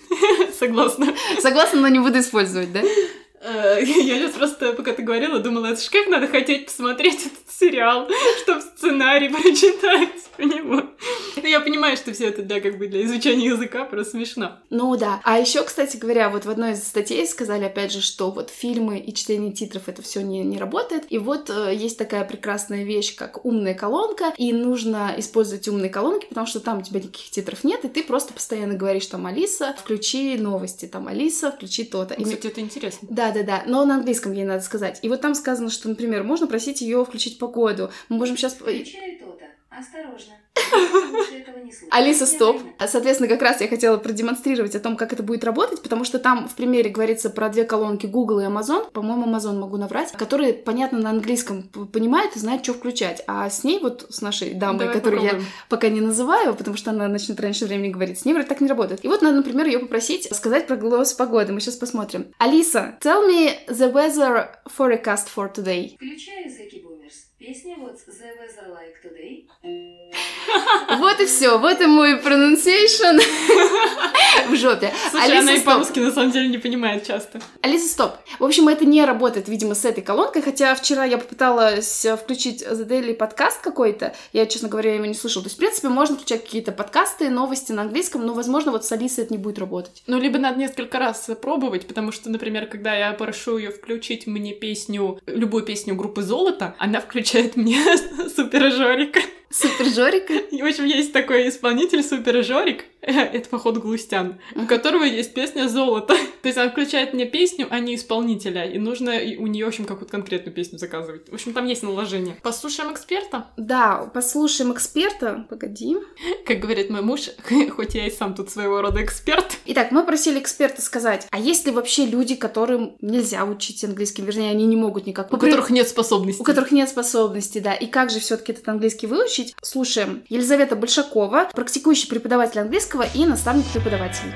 A: (laughs)
B: Согласна.
A: Согласна, но не буду использовать, да?
B: Э, (laughs) я сейчас просто, пока ты говорила, думала, это ж как надо хотеть посмотреть этот сериал, (laughs) чтобы сценарий (laughs) прочитать по нему. Ну, я понимаю, что все это для как бы для изучения языка просто смешно.
A: Ну да. А еще, кстати говоря, вот в одной из статей сказали, опять же, что вот фильмы и чтение титров это все не, не работает. И вот э, есть такая прекрасная вещь, как умная колонка, и нужно использовать умные колонки, потому что там у тебя никаких титров нет, и ты просто постоянно говоришь там Алиса, включи новости, там Алиса, включи то-то.
B: Кстати, это интересно.
A: Да, да, да. Но на английском ей надо сказать. И вот там сказано, что, например, можно просить ее включить погоду. Мы можем сейчас...
C: Включай то-то. Осторожно.
A: Алиса, стоп. Соответственно, как раз я хотела продемонстрировать о том, как это будет работать, потому что там в примере говорится про две колонки Google и Amazon, по-моему, Amazon могу наврать, которые, понятно, на английском понимают и знают, что включать. А с ней, вот с нашей дамой, Давай которую попробуем. я пока не называю, потому что она начнет раньше времени говорить, с ней вроде так не работает. И вот надо, например, ее попросить сказать про прогноз погоды. Мы сейчас посмотрим. Алиса, tell me the weather forecast for today.
C: Включаю языки. Песня What's the weather like today?
A: Вот и все, вот и мой pronunciation (laughs) в жопе.
B: Слушай, Алиса, она и по-русски на самом деле не понимает часто.
A: Алиса, стоп. В общем, это не работает, видимо, с этой колонкой, хотя вчера я попыталась включить The Daily подкаст какой-то, я, честно говоря, его не слышала. То есть, в принципе, можно включать какие-то подкасты, новости на английском, но, возможно, вот с Алисой это не будет работать.
B: Ну, либо надо несколько раз пробовать, потому что, например, когда я прошу ее включить мне песню, любую песню группы «Золото», она включает мне (laughs) Супер Жорика.
A: Супер Жорика?
B: И, в общем, есть такой исполнитель Супер Жорик, (laughs) это, походу, Глустян, у которого есть песня «Золото». (laughs) То есть она включает мне песню, а не исполнителя, и нужно у нее, в общем, какую-то конкретную песню заказывать. В общем, там есть наложение. Послушаем эксперта?
A: Да, послушаем эксперта. Погоди. (laughs)
B: Как говорит мой муж, хоть я и сам тут своего рода эксперт.
A: Итак, мы просили эксперта сказать, а есть ли вообще люди, которым нельзя учить английский, вернее, они не могут никак...
B: У которых нет способностей.
A: У которых нет способностей, да. И как же все таки этот английский выучить? Слушаем. Елизавета Большакова, практикующий преподаватель английского и наставник преподавателей.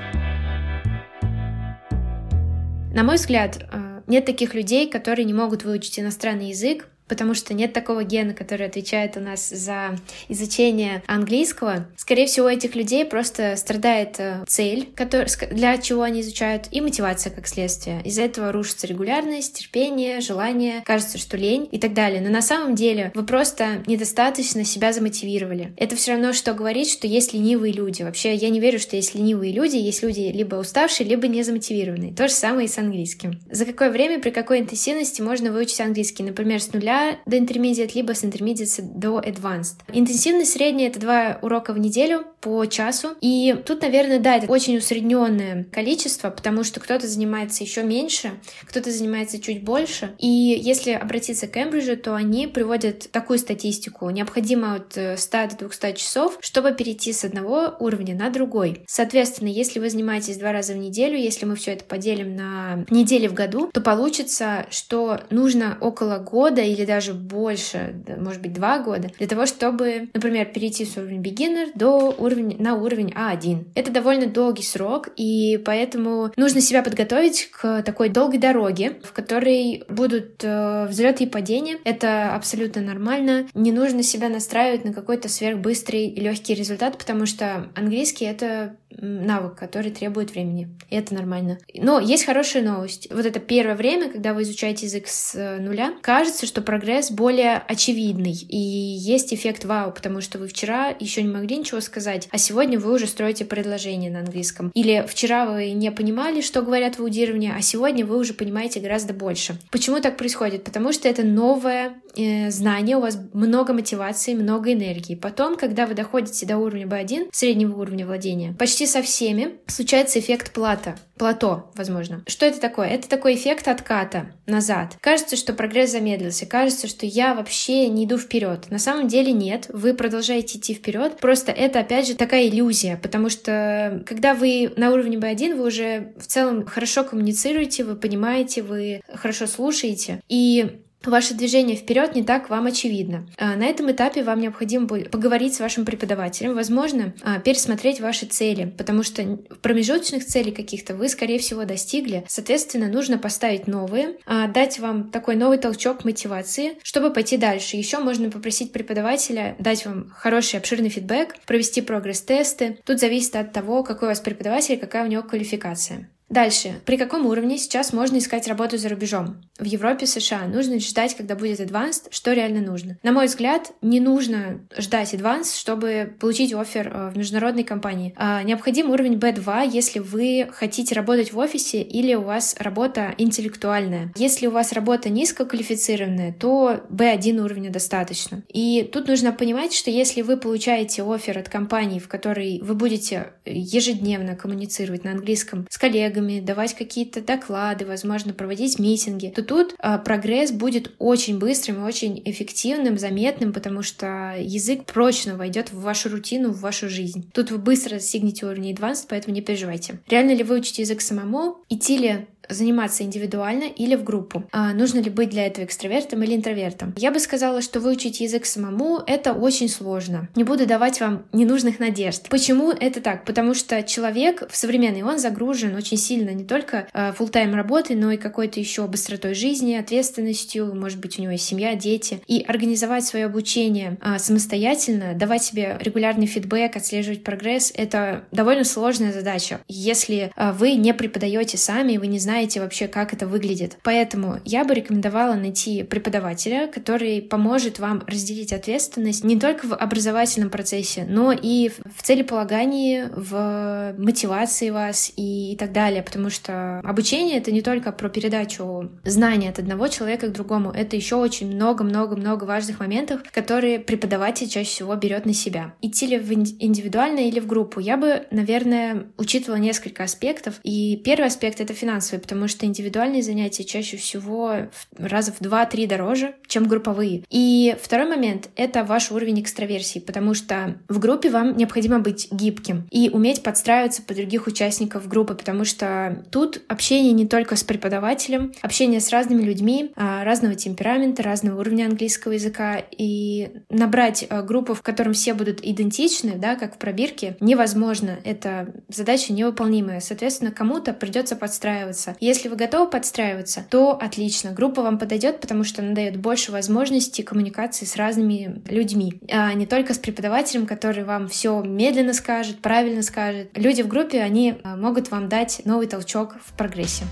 D: На мой взгляд, э, нет таких людей, которые не могут выучить иностранный язык потому что нет такого гена, который отвечает у нас за изучение английского. Скорее всего, у этих людей просто страдает э, цель, который, для чего они изучают, и мотивация как следствие. Из-за этого рушится регулярность, терпение, желание, кажется, что лень и так далее. Но на самом деле вы просто недостаточно себя замотивировали. Это все равно, что говорить, что есть ленивые люди. Вообще, я не верю, что есть ленивые люди, есть люди либо уставшие, либо не замотивированные. То же самое и с английским. За какое время, при какой интенсивности можно выучить английский? Например, с нуля до intermediate, либо с intermediate до advanced. Интенсивность средняя — это два урока в неделю по часу. И тут, наверное, да, это очень усредненное количество, потому что кто-то занимается еще меньше, кто-то занимается чуть больше. И если обратиться к Кембриджу, то они приводят такую статистику. Необходимо от 100 э, до 200 часов, чтобы перейти с одного уровня на другой. Соответственно, если вы занимаетесь два раза в неделю, если мы все это поделим на недели в году, то получится, что нужно около года или даже больше, может быть, два года, для того, чтобы, например, перейти с уровня beginner до уровня, на уровень А1. Это довольно долгий срок, и поэтому нужно себя подготовить к такой долгой дороге, в которой будут э, взлеты и падения. Это абсолютно нормально. Не нужно себя настраивать на какой-то сверхбыстрый и легкий результат, потому что английский — это навык, который требует времени. И это нормально. Но есть хорошая новость. Вот это первое время, когда вы изучаете язык с э, нуля, кажется, что прогресс более очевидный. И есть эффект вау, потому что вы вчера еще не могли ничего сказать, а сегодня вы уже строите предложение на английском. Или вчера вы не понимали, что говорят в аудировании, а сегодня вы уже понимаете гораздо больше. Почему так происходит? Потому что это новое э, знание, у вас много мотивации, много энергии. Потом, когда вы доходите до уровня B1, среднего уровня владения, почти со всеми случается эффект плата, плато, возможно. Что это такое? Это такой эффект отката назад. Кажется, что прогресс замедлился, кажется, что я вообще не иду вперед. На самом деле нет, вы продолжаете идти вперед. Просто это, опять же, такая иллюзия, потому что когда вы на уровне B1, вы уже в целом хорошо коммуницируете, вы понимаете, вы хорошо слушаете. И ваше движение вперед не так вам очевидно. А, на этом этапе вам необходимо будет поговорить с вашим преподавателем, возможно, а, пересмотреть ваши цели, потому что промежуточных целей каких-то вы, скорее всего, достигли. Соответственно, нужно поставить новые, а, дать вам такой новый толчок мотивации, чтобы пойти дальше. Еще можно попросить преподавателя дать вам хороший обширный фидбэк, провести прогресс-тесты. Тут зависит от того, какой у вас преподаватель, какая у него квалификация. Дальше. При каком уровне сейчас можно искать работу за рубежом? В Европе, США нужно ждать, когда будет advanced, что реально нужно. На мой взгляд, не нужно ждать advanced, чтобы получить офер э, в международной компании. А, необходим уровень B2, если вы хотите работать в офисе или у вас работа интеллектуальная. Если у вас работа низкоквалифицированная, то B1 уровня достаточно. И тут нужно понимать, что если вы получаете офер от компании, в которой вы будете ежедневно коммуницировать на английском с коллегами, коллегами, давать какие-то доклады, возможно, проводить митинги, то тут э, прогресс будет очень быстрым очень эффективным, заметным, потому что язык прочно войдет в вашу рутину, в вашу жизнь. Тут вы быстро достигнете уровня advanced, поэтому не переживайте. Реально ли выучить язык самому? Идти ли заниматься индивидуально или в группу. А нужно ли быть для этого экстравертом или интровертом? Я бы сказала, что выучить язык самому — это очень сложно. Не буду давать вам ненужных надежд. Почему это так? Потому что человек в современный, он загружен очень сильно не только э, full-time работой, но и какой-то еще быстротой жизни, ответственностью, может быть, у него есть семья, дети. И организовать свое обучение э, самостоятельно, давать себе регулярный фидбэк, отслеживать прогресс — это довольно сложная задача. Если э, вы не преподаете сами, вы не знаете, знаете вообще, как это выглядит. Поэтому я бы рекомендовала найти преподавателя, который поможет вам разделить ответственность не только в образовательном процессе, но и в целеполагании, в мотивации вас и, и так далее. Потому что обучение — это не только про передачу знаний от одного человека к другому. Это еще очень много-много-много важных моментов, которые преподаватель чаще всего берет на себя. Идти ли в индивидуально или в группу? Я бы, наверное, учитывала несколько аспектов. И первый аспект — это финансовый, потому что индивидуальные занятия чаще всего раза в 2-3 дороже, чем групповые. И второй момент — это ваш уровень экстраверсии, потому что в группе вам необходимо быть гибким и уметь подстраиваться под других участников группы, потому что тут общение не только с преподавателем, общение с разными людьми а, разного темперамента, разного уровня английского языка, и набрать а, группу, в котором все будут идентичны, да, как в пробирке, невозможно. Это задача невыполнимая. Соответственно, кому-то придется подстраиваться, подстраиваться. Если вы готовы подстраиваться, то отлично. Группа вам подойдет, потому что она дает больше возможностей коммуникации с разными людьми, а не только с преподавателем, который вам все медленно скажет, правильно скажет. Люди в группе, они а, могут вам дать новый толчок в прогрессе.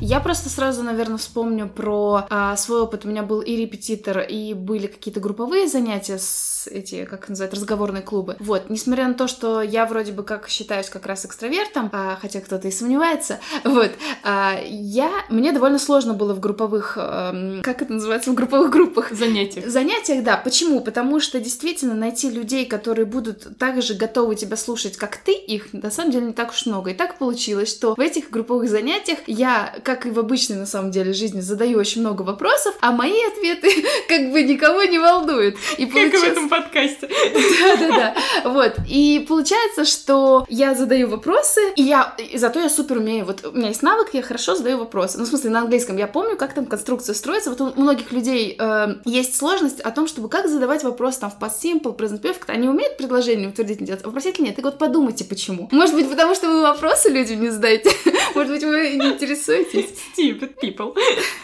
A: Я просто сразу, наверное, вспомню про а, свой опыт. У меня был и репетитор, и были какие-то групповые занятия с эти, как называют, разговорные клубы. Вот, несмотря на то, что я вроде бы как считаюсь как раз экстравертом, а, хотя кто-то и сомневается, (laughs) вот, а, я, мне довольно сложно было в групповых, а, как это называется, в групповых группах?
B: Занятиях.
A: Занятиях, да. Почему? Потому что действительно найти людей, которые будут так же готовы тебя слушать, как ты, их на самом деле не так уж много. И так получилось, что в этих групповых занятиях я как и в обычной, на самом деле, жизни, задаю очень много вопросов, а мои ответы (laughs) как бы никого не волнуют.
B: И получается... Как в этом подкасте. (laughs)
A: Да-да-да. Вот. И получается, что я задаю вопросы, и я... И зато я супер умею. Вот у меня есть навык, я хорошо задаю вопросы. Ну, в смысле, на английском. Я помню, как там конструкция строится. Вот у многих людей э, есть сложность о том, чтобы как задавать вопрос там в past simple, present perfect. Они умеют предложение утвердительно делать, а вопросительно нет. Так вот подумайте, почему. Может быть, потому что вы вопросы людям не задаете? (laughs) Может быть, вы не интересуетесь? (laughs)
B: Stupid people.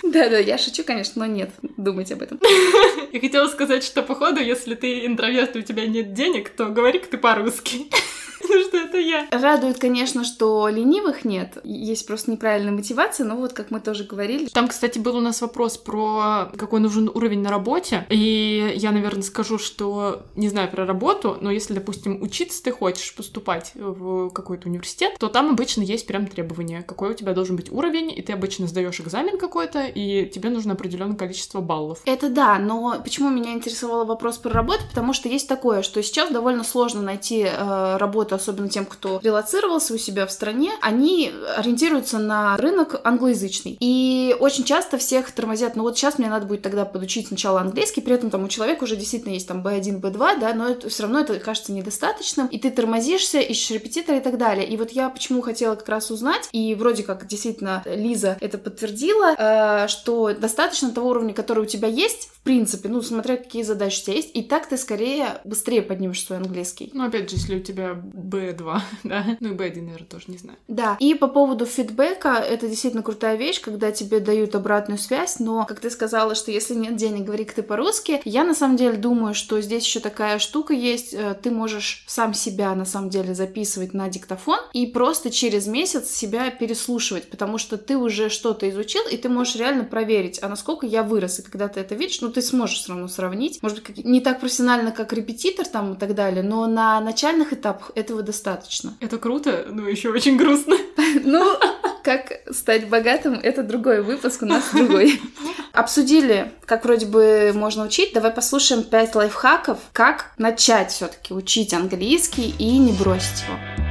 A: Да-да, я шучу, конечно, но нет, думайте об этом. (laughs)
B: Я хотела сказать, что, походу, если ты интроверт и у тебя нет денег, то говори-ка ты по-русски. Потому что это я.
A: Радует, конечно, что ленивых нет. Есть просто неправильная мотивация, но вот как мы тоже говорили.
B: Там, кстати, был у нас вопрос про какой нужен уровень на работе. И я, наверное, скажу, что не знаю про работу, но если, допустим, учиться ты хочешь поступать в какой-то университет, то там обычно есть прям требования, какой у тебя должен быть уровень, и ты обычно сдаешь экзамен какой-то, и тебе нужно определенное количество баллов.
A: Это да, но почему меня интересовал вопрос про работу? Потому что есть такое, что сейчас довольно сложно найти э, работу особенно тем, кто релацировался у себя в стране, они ориентируются на рынок англоязычный. И очень часто всех тормозят, ну вот сейчас мне надо будет тогда подучить сначала английский, при этом там у человека уже действительно есть там B1, B2, да, но это все равно это кажется недостаточным, и ты тормозишься, ищешь репетитора и так далее. И вот я почему хотела как раз узнать, и вроде как действительно Лиза это подтвердила, э, что достаточно того уровня, который у тебя есть, в принципе, ну, смотря какие задачи у тебя есть, и так ты скорее быстрее поднимешь свой английский.
B: Ну, опять же, если у тебя B2, (laughs) да. Ну и B1, наверное, тоже не знаю.
A: Да. И по поводу фидбэка, это действительно крутая вещь, когда тебе дают обратную связь, но, как ты сказала, что если нет денег, говори-ка ты по-русски, я на самом деле думаю, что здесь еще такая штука есть, э, ты можешь сам себя на самом деле записывать на диктофон и просто через месяц себя переслушивать, потому что ты уже что-то изучил, и ты можешь реально проверить, а насколько я вырос, и когда ты это видишь, ну ты сможешь все равно сравнить, может быть, не так профессионально, как репетитор там и так далее, но на начальных этапах этого достаточно. (laughs)
B: Это круто, но еще очень грустно. (laughs)
A: Ну, как стать богатым, это другой выпуск, у нас (laughs) другой. Обсудили, как вроде бы можно учить. Давай послушаем 5 лайфхаков, как начать все-таки учить английский и не бросить его.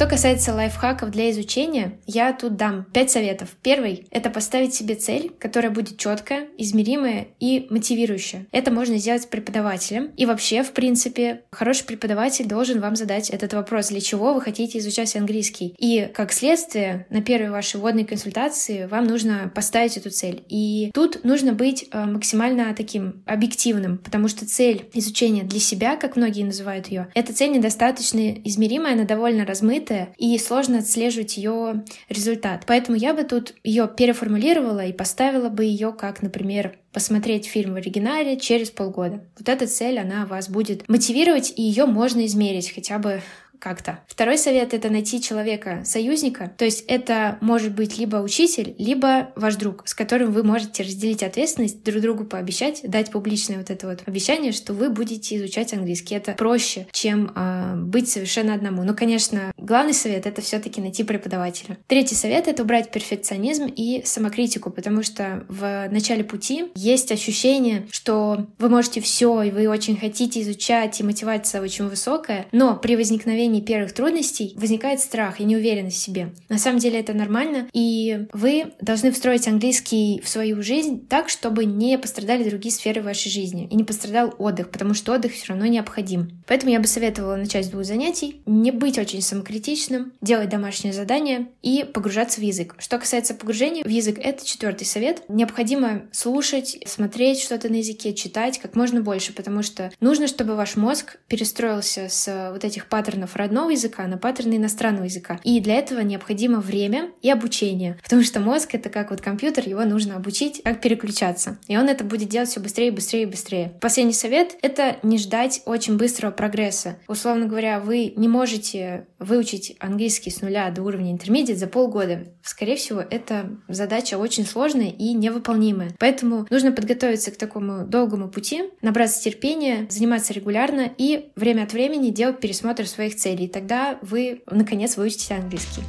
D: Что касается лайфхаков для изучения, я тут дам 5 советов. Первый — это поставить себе цель, которая будет четкая, измеримая и мотивирующая. Это можно сделать с преподавателем. И вообще, в принципе, хороший преподаватель должен вам задать этот вопрос, для чего вы хотите изучать английский. И, как следствие, на первой вашей вводной консультации вам нужно поставить эту цель. И тут нужно быть э, максимально таким объективным, потому что цель изучения для себя, как многие называют ее, эта цель недостаточно измеримая, она довольно размытая, скрытая, и сложно отслеживать ее результат. Поэтому я бы тут ее переформулировала и поставила бы ее как, например, посмотреть фильм в оригинале через полгода. Вот эта цель, она вас будет мотивировать, и ее можно измерить хотя бы как-то. Второй совет — это найти человека-союзника. То есть это может быть либо учитель, либо ваш друг, с которым вы можете разделить ответственность, друг другу пообещать, дать публичное вот это вот обещание, что вы будете изучать английский. Это проще, чем э, быть совершенно одному. Но, конечно, главный совет — это все таки найти преподавателя. Третий совет — это убрать перфекционизм и самокритику, потому что в начале пути есть ощущение, что вы можете все, и вы очень хотите изучать, и мотивация очень высокая, но при возникновении преодолении первых трудностей возникает страх и неуверенность в себе. На самом деле это нормально, и вы должны встроить английский в свою жизнь так, чтобы не пострадали другие сферы вашей жизни и не пострадал отдых, потому что отдых все равно необходим. Поэтому я бы советовала начать с двух занятий, не быть очень самокритичным, делать домашнее задание и погружаться в язык. Что касается погружения в язык, это четвертый совет. Необходимо слушать, смотреть что-то на языке, читать как можно больше, потому что нужно, чтобы ваш мозг перестроился с вот этих паттернов родного языка на паттерны иностранного языка. И для этого необходимо время и обучение, потому что мозг — это как вот компьютер, его нужно обучить, как переключаться. И он это будет делать все быстрее, быстрее быстрее. Последний совет — это не ждать очень быстрого прогресса. Условно говоря, вы не можете выучить английский с нуля до уровня intermediate за полгода. Скорее всего, это задача очень сложная и невыполнимая. Поэтому нужно подготовиться к такому долгому пути, набраться терпения, заниматься регулярно и время от времени делать пересмотр своих целей. Тогда вы, наконец, выучите английский.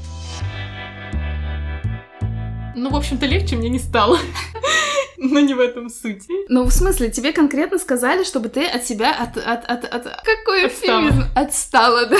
B: Ну, в общем-то, легче мне не стало. Но не в этом суть.
A: Ну, в смысле, тебе конкретно сказали, чтобы ты от себя от... от, от, от... Какой
B: Отстала.
A: эвфемизм? Отстала, да.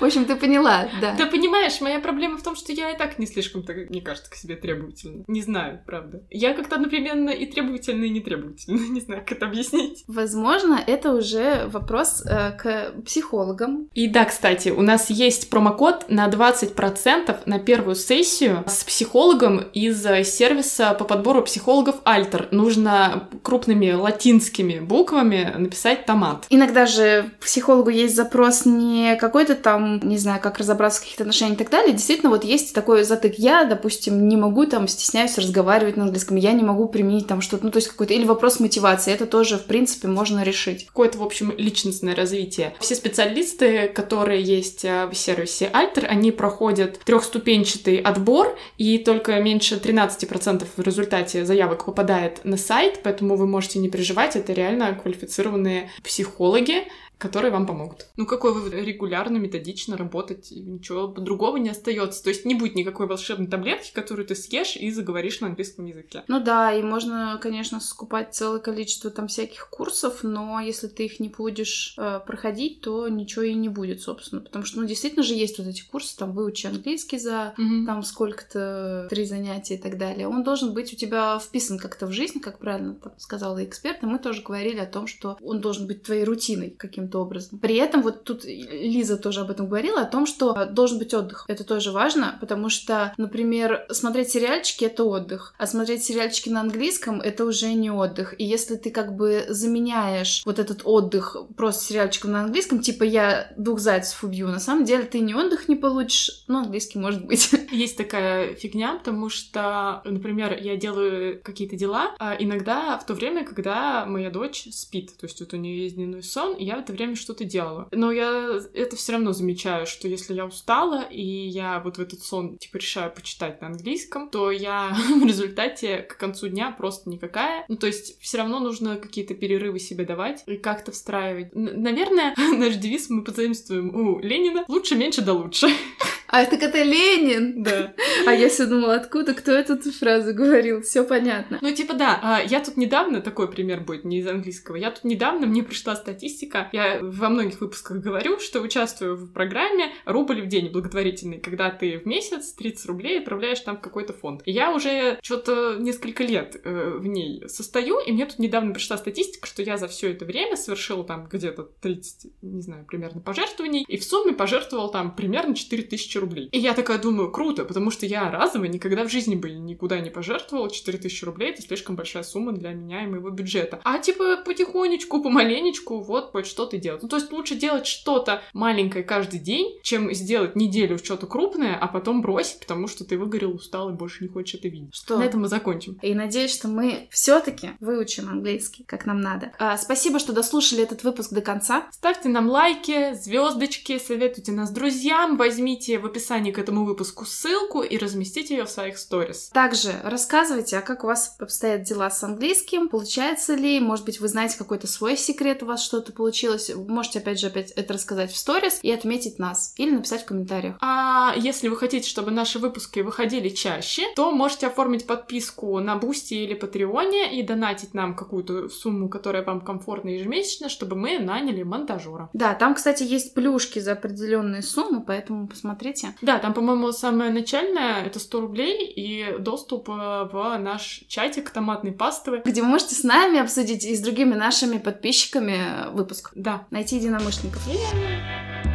A: В общем, ты поняла, да.
B: Да понимаешь, моя проблема в том, что я и так не слишком, так, мне кажется, к себе требовательна. Не знаю, правда. Я как-то одновременно и требовательна, и не требовательна. (laughs) Не знаю, как это объяснить.
A: Возможно, это уже вопрос э, к психологам.
B: И да, кстати, у нас есть промокод на 20% на первую сессию с психологом из э, сервиса по подбору психологов Альтер. Нужно крупными латинскими буквами написать томат.
A: Иногда же психологу есть запрос не какой-то там, не знаю, как разобраться в каких-то отношениях и так далее. Действительно, вот есть такой затык. Я, допустим, не могу там, стесняюсь разговаривать на английском, я не могу применить там что-то, ну, то есть какой-то, или вопрос мотивации. Это тоже, в принципе, можно решить.
B: Какое-то, в общем, личностное развитие. Все специалисты, которые есть э, в сервисе Альтер, они проходят трехступенчатый отбор, и только меньше 13% в результате заявок попадает на сайт, поэтому вы можете не переживать, это реально квалифицированные психологи, которые вам помогут. Ну, какой вы регулярно, методично работать, ничего другого не остается. То есть не будет никакой волшебной таблетки, которую ты съешь и заговоришь на английском языке.
A: Ну да, и можно, конечно, скупать целое количество там всяких курсов, но если ты их не будешь э, проходить, то ничего и не будет, собственно. Потому что, ну, действительно же есть вот эти курсы, там, выучи английский за
B: Мгм.
A: там сколько-то, три занятия и так далее. Он должен быть у тебя вписан как-то в жизнь, как правильно там сказала эксперт, и мы тоже говорили о том, что он должен быть твоей рутиной каким-то образом. При этом вот тут Лиза тоже об этом говорила, о том, что э, должен быть отдых. Это тоже важно, потому что, например, смотреть сериальчики — это отдых, а смотреть сериальчики на английском — это уже не отдых. И если ты как бы заменяешь вот этот отдых просто сериальчиком на английском, типа я двух зайцев убью, на самом деле ты ни отдых не получишь, ну, английский может быть. (laughs)
B: Есть такая фигня, потому что, например, я делаю какие-то дела, а иногда в то время, когда моя дочь спит, то есть вот у нее есть дневной сон, и я в это время что-то делала. Но я это все равно замечаю, что если я устала, и я вот в этот сон, типа, решаю почитать на английском, то я (laughs) в результате к концу дня просто никакая. Ну, то есть все равно нужно какие-то перерывы себе давать и как-то встраивать. Н- наверное, (laughs) наш девиз мы позаимствуем у Ленина «Лучше, меньше, да лучше». (laughs)
A: А так это Ленин!
B: Да.
A: А я все думала, откуда, кто эту фразу говорил, все понятно.
B: Ну, типа, да, а, я тут недавно, такой пример будет, не из английского, я тут недавно, мне пришла статистика, я во многих выпусках говорю, что участвую в программе «Рубль в день» благотворительный, когда ты в месяц 30 рублей отправляешь там в какой-то фонд. И я уже что-то несколько лет э, в ней состою, и мне тут недавно пришла статистика, что я за все это время совершила там где-то 30, не знаю, примерно пожертвований, и в сумме пожертвовал там примерно 4000 рублей. И я такая думаю, круто, потому что я разово никогда в жизни бы никуда не пожертвовала 4000 рублей, это слишком большая сумма для меня и моего бюджета. А типа потихонечку, помаленечку, вот хоть что-то делать. Ну, то есть лучше делать что-то маленькое каждый день, чем сделать неделю что-то крупное, а потом бросить, потому что ты выгорел, устал и больше не хочешь это видеть.
A: Что?
B: На этом мы закончим.
A: И надеюсь, что мы все-таки выучим английский, как нам надо. А, спасибо, что дослушали этот выпуск до конца.
B: Ставьте нам лайки, звездочки, советуйте нас друзьям, возьмите в описании к этому выпуску ссылку и разместите ее в своих сторис.
A: Также рассказывайте, а как у вас обстоят дела с английским, получается ли, может быть, вы знаете какой-то свой секрет, у вас что-то получилось. Можете, опять же, опять это рассказать в сторис и отметить нас. Или написать в комментариях.
B: А если вы хотите, чтобы наши выпуски выходили чаще, то можете оформить подписку на Boosty или Патреоне и донатить нам какую-то сумму, которая вам комфортна ежемесячно, чтобы мы наняли монтажера.
A: Да, там, кстати, есть плюшки за определенные суммы, поэтому посмотрите.
B: Да, там, по-моему, самое начальное — это 100 рублей и доступ э, в наш чатик томатной пасты.
A: Где вы можете с нами обсудить и с другими нашими подписчиками выпуск. Найти единомышленников.
B: Yeah.